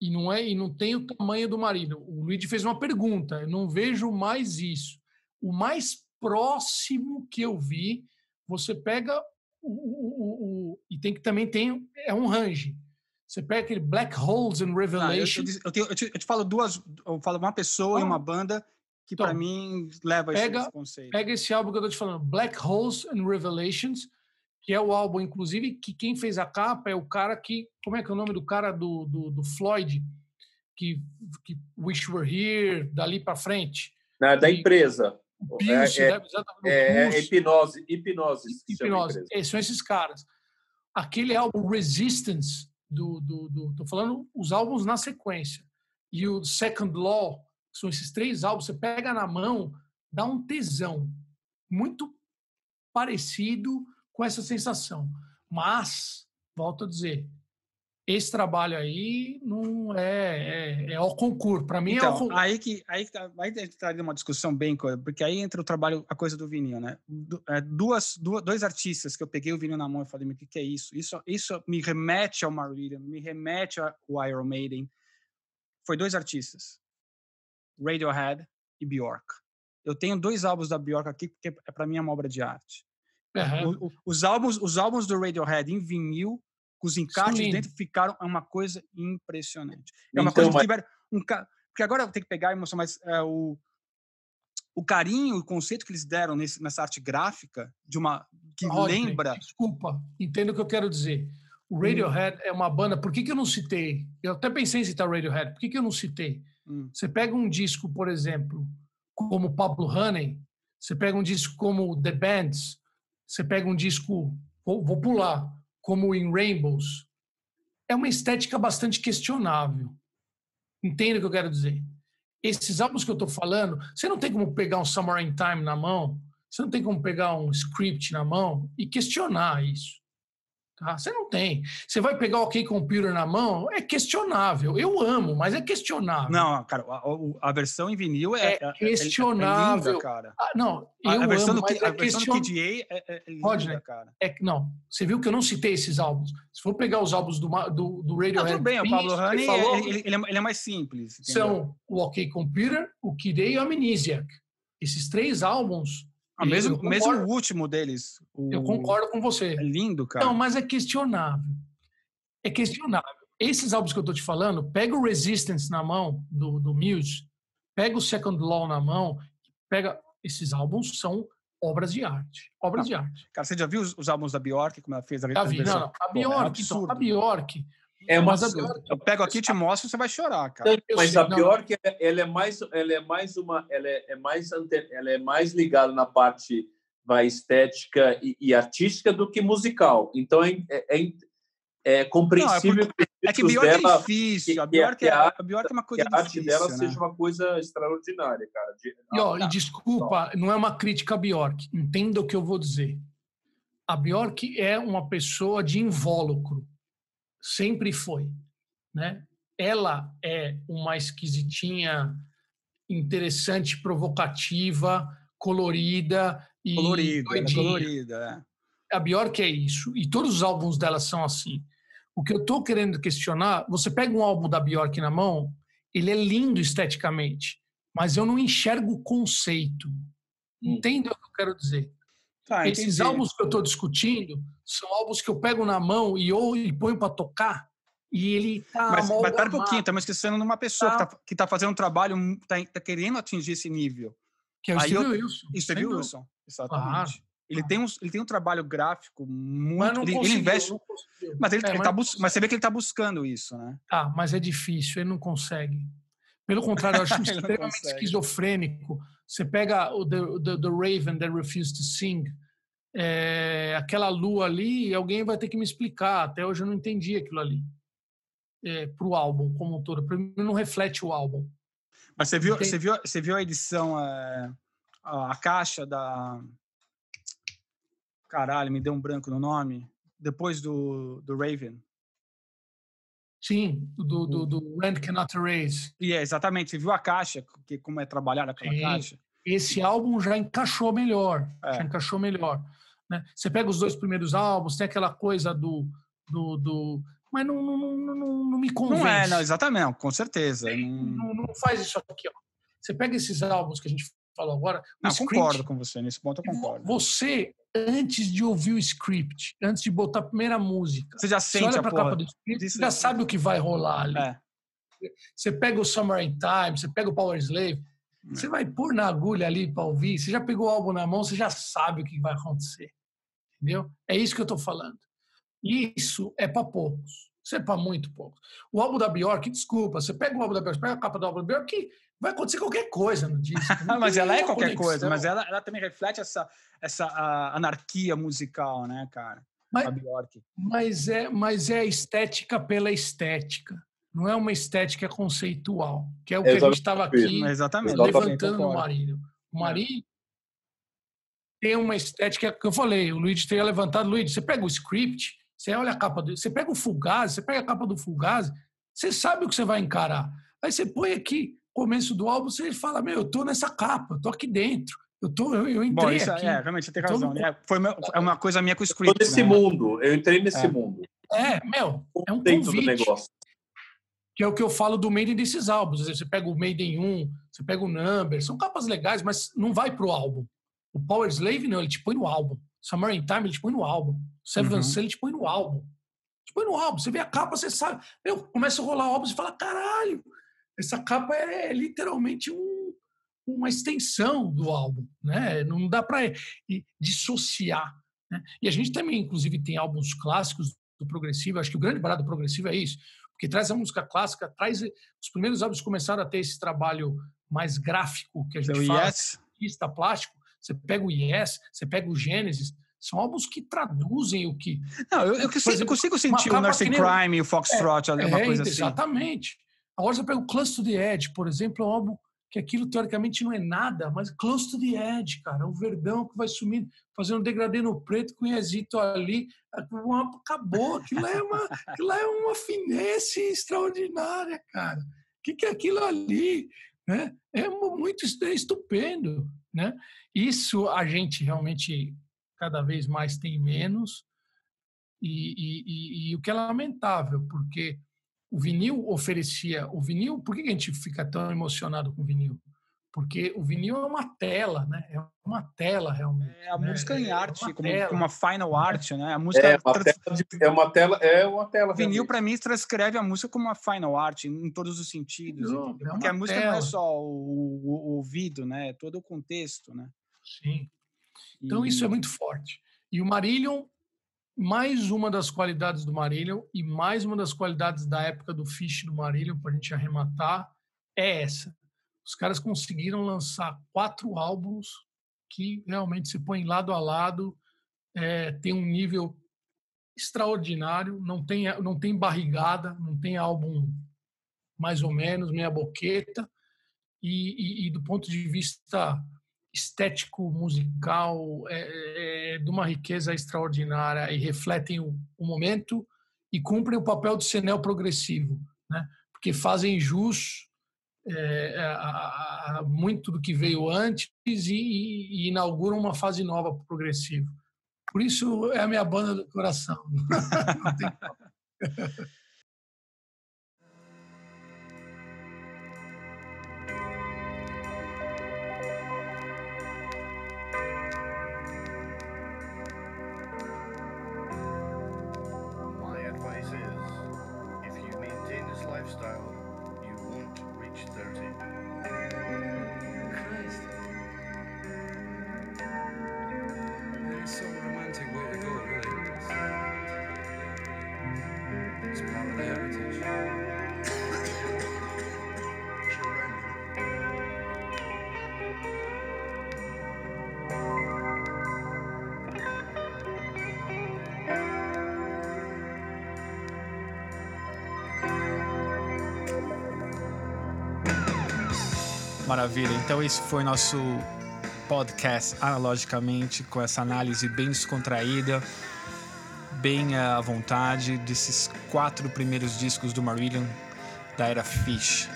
E não é e não tem o tamanho do marido. O Luigi fez uma pergunta. Eu não vejo mais isso. O mais próximo que eu vi, você pega o, o- o- o- e tem que também tem é um range. Você pega aquele Black Holes and Revelation. eu tenho- eu te, eu te falo duas, eu falo uma pessoa e Ah. uma banda que Então, para mim leva pega- esse conceito. Pega esse álbum que eu tô te falando, Black Holes and Revelations, que é o álbum, inclusive, que quem fez a capa é o cara que. Como é que é o nome do cara do, do, do Floyd? Que, que Wish Were Here, dali para frente. Na, da E- empresa. Pulse, é- né? É, é hipnose, hipnose. hipnose. É, são esses caras. Aquele álbum Resistance, do, do, do. Tô falando os álbuns na sequência. E o Second Law, que são esses três álbuns, você pega na mão, dá um tesão. Muito parecido com essa sensação. Mas, volto a dizer, esse trabalho aí não é, é, é ao concurso. Para mim é ao Então, concurso. aí que aí, tá- aí traria uma discussão bem, porque aí entra o trabalho, a coisa do vinil, né? É, duas, duas, dois artistas que eu peguei o vinil na mão e falei, o que, que é isso? isso? Isso me remete ao Marillion, me remete ao Iron Maiden. Foi dois artistas, Radiohead e Bjork. Eu tenho dois álbuns da Bjork aqui, porque é para mim é uma obra de arte. O- o- os, álbuns, os álbuns do Radiohead em vinil, com os encaixes lindos. dentro, ficaram uma coisa impressionante. É uma Então, coisa que tiveram um ca... Porque agora eu tenho que pegar e mostrar mais é, o, o carinho, o conceito que eles deram nesse, nessa arte gráfica, de uma que Rodney, lembra. Desculpa, entendo o que eu quero dizer. Hum. O Radiohead é uma banda. Por que, que eu não citei? Eu até pensei em citar o Radiohead. Por que, que eu não citei? Hum, Você pega um disco, por exemplo, como Pablo Honey, você pega um disco como The Bands, você pega um disco, vou, vou pular, como In Rainbows. É uma estética bastante questionável. Entende o que eu quero dizer? Esses álbuns que eu estou falando, você não tem como pegar um Summer in Time na mão, você não tem como pegar um script na mão e questionar isso. Tá? Você não tem. Você vai pegar o OK Computer na mão, é questionável. Eu amo, mas é questionável. Não, cara, a, a versão em vinil é, É questionável. linda, cara. Ah, não, A, eu a versão, amo, do, mas a é, versão do question... É, é, é linda, Rodney, cara. é não. Você viu que eu não citei esses álbuns. Se for pegar os álbuns do, do, do Não, Radiohead, tudo bem, o Pablo Honey, falou, ele, ele- ele é, é mais simples. entendeu? são o OK Computer, o Kid A e o Amnesiac. Esses três álbuns, Ah, mesmo, mesmo o último deles. o- eu concordo com você. É lindo, cara. Não, mas é questionável. É questionável. Esses álbuns que eu tô te falando, pega o Resistance na mão do, do Muse, pega o Second Law na mão, pega esses álbuns são obras de arte, obras Não, de arte. Cara, você já viu os, os álbuns da Bjork, como ela fez a Já vi, não, não. A Pô, é Bjork, então, a Bjork, É uma a. Bjork, Eu pego aqui e te mostro, você vai chorar, cara. eu mas sei, a não, pior que ela- ela é mais ela é mais uma ela é, é mais ante- ela é mais ligada na parte vai estética e, e artística do que musical então é, é, é, é compreensível que, É que os Bjork é dela, difícil. A que- que a- Bjork é, a Bjork é uma que coisa a arte difícil, dela né? seja uma coisa extraordinária cara De- E, ó, e desculpa, não é uma crítica a Bjork. Entenda o que eu vou dizer. A Bjork é uma pessoa de invólucro. Sempre foi. Né? Ela é uma esquisitinha interessante, provocativa, colorida e Colorida, é doidinha. colorida. é. A Bjork é isso. E todos os álbuns dela são assim. O que eu estou querendo questionar, você pega um álbum da Bjork na mão, ele é lindo esteticamente, mas eu não enxergo o conceito. Hum. Entende o que eu quero dizer? Tá, Esses entendi. álbuns que eu estou discutindo são álbuns que eu pego na mão e, ou, e ponho para tocar e ele tá Mas, mas pera um pouquinho, estamos esquecendo de uma pessoa que, tá, que tá fazendo um trabalho, tá, tá querendo atingir esse nível. Que é o Aí Steve eu- Wilson. Dúvida. Wilson. Exatamente. Claro. Ele, tem um, ele tem um trabalho gráfico muito. Mas não ele, ele investe. Mas, ele, É, ele mas tá bus- mas você vê que ele está buscando isso, né? Tá, mas é difícil, ele não consegue. Pelo contrário, eu acho <laughs> extremamente consegue. esquizofrênico. Você pega o The, the, the Raven That Refused to Sing, é, aquela lua ali, alguém vai ter que me explicar. Até hoje eu não entendi aquilo ali. É, para o álbum como um todo. Para mim, não reflete o álbum. Mas você viu, você viu, você viu a edição, é, a, a caixa da. Caralho, me deu um branco no nome. Depois do, do Raven. Sim, do, do, do Rand Cannot Erase. E é, exatamente, você viu a caixa, que, como é trabalhada aquela Sim. caixa? Esse álbum já encaixou melhor. É. Já encaixou melhor. né? Você pega os dois primeiros álbuns, tem aquela coisa do. do, do mas não, não, não, não, me convence. Não é, não, exatamente, com certeza. Não, não, não faz isso aqui. Ó. Você pega esses álbuns que a gente falou agora. não, script, concordo com você, nesse ponto eu concordo. Você, antes de ouvir o script, antes de botar a primeira música, Você já você sente olha a para a capa do script, você já sabe o que vai rolar ali. É. Você pega o Summer in Time, você pega o Power Slave, É. você vai pôr na agulha ali para ouvir, você já pegou o álbum na mão, você já sabe o que vai acontecer. Entendeu? É isso que eu estou falando. Isso é para poucos. Isso é para muito poucos. O álbum da Bjork, desculpa, você pega o álbum da Bjork, pega a capa do álbum da Bjork, vai acontecer qualquer coisa no disco. <laughs> mas ela é qualquer coisa, conexão. mas ela, ela também reflete essa, essa a, anarquia musical, né, cara? Mas-. Mas é, mas é a estética pela estética. Não é uma estética conceitual, que é o que a gente estava aqui exatamente. Exatamente, levantando no. Marinho. O Marinho tem uma estética que eu falei, o Luigi teria levantado. Luigi, você pega o script, você olha a capa do. Você pega o Fugazi, você pega a capa do Fugazi, você sabe o que você vai encarar. Aí você põe aqui, começo do álbum, você fala: Meu, eu tô nessa capa, eu tô aqui dentro. Eu, tô, eu, eu Bom, entrei isso aqui. é, realmente você tem Tô razão. no- É, foi meu- é uma coisa minha com o Tô script. nesse né? mundo, eu entrei nesse É. mundo. É, meu, é um Dentro do convite. negócio. que é o que eu falo do Maiden desses álbuns. Você pega o Maiden 1, você pega o Number, são capas legais, mas não vai pro álbum. O Power Slave, não, ele te põe no álbum. Summer in Time, ele te põe no álbum. Seven Uhum. Sun, ele te põe no álbum. Te põe no álbum. Você vê a capa, você sabe. Eu começa a rolar álbum e fala: caralho, essa capa é literalmente um- uma extensão do álbum. Né? Não dá para dissociar. né? E a gente também, inclusive, tem álbuns clássicos do progressivo. Acho que o grande barato do progressivo é isso porque traz a música clássica, traz os primeiros álbuns começaram a ter esse trabalho mais gráfico que a gente O fala, Yes, artista plástico. Você pega o Yes, você pega o Gênesis, são álbuns que traduzem o que não, eu, eu, Por consigo, eu exemplo, consigo sentir o Nursing Crime e o Foxtrot, ali, uma é, coisa assim. exatamente. Agora você pega o Close to the Edge, por exemplo, é um álbum que aquilo teoricamente não é nada, mas Close to the Edge, cara, é um verdão que vai sumindo, fazendo um degradê no preto com o Iezito ali, acabou, aquilo é uma, aquilo é uma finesse extraordinária, cara. O que, que é aquilo ali? Né? É mu- muito é estupendo, né? Isso a gente realmente cada vez mais tem menos, e, e- e- e o que é lamentável, porque o vinil oferecia. O vinil, por que a gente fica tão emocionado com o vinil? Porque o vinil é uma tela, né? É uma tela realmente. É a né? música em É arte, uma como, tela. uma final art, né? A música É uma trans- tela, de- é uma tela, é uma tela. vinil realmente. para mim transcreve a música como uma final art em todos os sentidos, Não, é porque a música não é tela. só o, o- o ouvido, né? É todo o contexto, né? Sim. Então E- isso é muito forte. E o Marillion, mais uma das qualidades do Marillion e mais uma das qualidades da época do Fish do Marillion, para a gente arrematar, é essa. Os caras conseguiram lançar quatro álbuns que realmente se põem lado a lado, é, tem um nível extraordinário, não tem, não tem barrigada, não tem álbum mais ou menos, meia boqueta, e, e- e do ponto de vista estético, musical, é, é de uma riqueza extraordinária e refletem o, o momento e cumprem o papel de ser progressivo, né? porque fazem jus é, a, a- muito do que veio antes e, e- inauguram uma fase nova progressivo. Por isso é a minha banda do coração. <laughs> Não tem <laughs> Maravilha. Então esse foi nosso podcast analogicamente com essa análise bem descontraída, bem à vontade desses quatro primeiros discos do Marillion da era Fish.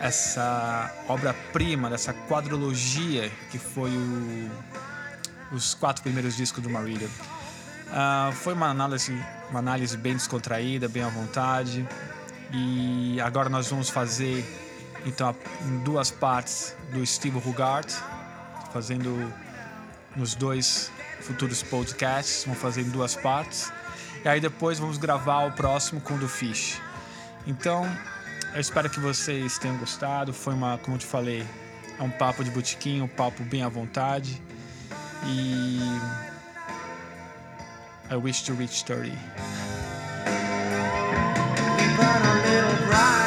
Essa obra-prima dessa quadrologia que foi o, os quatro primeiros discos do Marillion. Uh, foi uma análise, uma análise bem descontraída, bem à vontade. E agora nós vamos fazer então em duas partes do Steve Rugart, fazendo nos dois futuros podcasts, vamos fazer em duas partes. E aí depois vamos gravar o próximo com o do Fish. Então, eu espero que vocês tenham gostado. Foi uma, como eu te falei, é um papo de botiquim, um papo bem à vontade. E I wish to reach 30. We